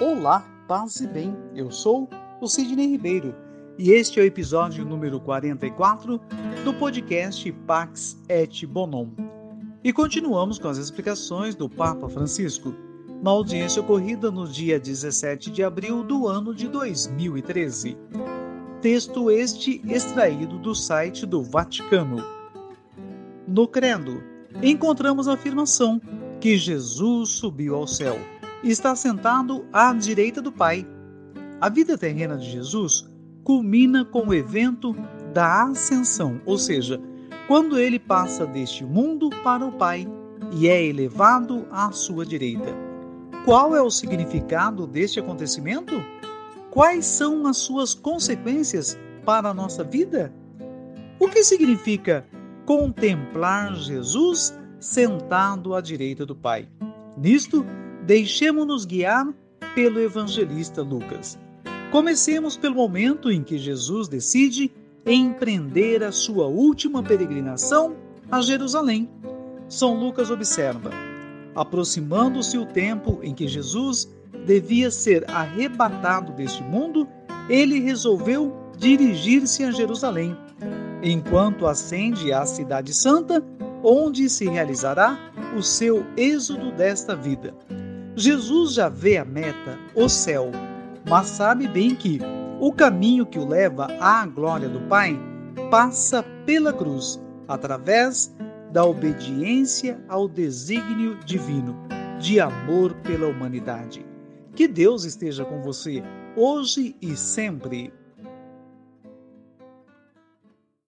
Olá, paz e bem. Eu sou o Sidney Ribeiro e este é o episódio número 44 do podcast Pax et Bonum. E continuamos com as explicações do Papa Francisco na audiência ocorrida no dia 17 de abril do ano de 2013. Texto este extraído do site do Vaticano. No Credo, encontramos a afirmação que Jesus subiu ao céu e está sentado à direita do Pai. A vida terrena de Jesus culmina com o evento da ascensão, ou seja, quando ele passa deste mundo para o Pai e é elevado à sua direita. Qual é o significado deste acontecimento? Quais são as suas consequências para a nossa vida? O que significa contemplar Jesus sentado à direita do Pai? Nisto, Deixemos-nos guiar pelo evangelista Lucas. Comecemos pelo momento em que Jesus decide empreender a sua última peregrinação a Jerusalém. São Lucas observa: aproximando-se o tempo em que Jesus devia ser arrebatado deste mundo, ele resolveu dirigir-se a Jerusalém, enquanto ascende à Cidade Santa, onde se realizará o seu êxodo desta vida. Jesus já vê a meta, o céu, mas sabe bem que o caminho que o leva à glória do Pai passa pela cruz, através da obediência ao desígnio divino, de amor pela humanidade. Que Deus esteja com você, hoje e sempre.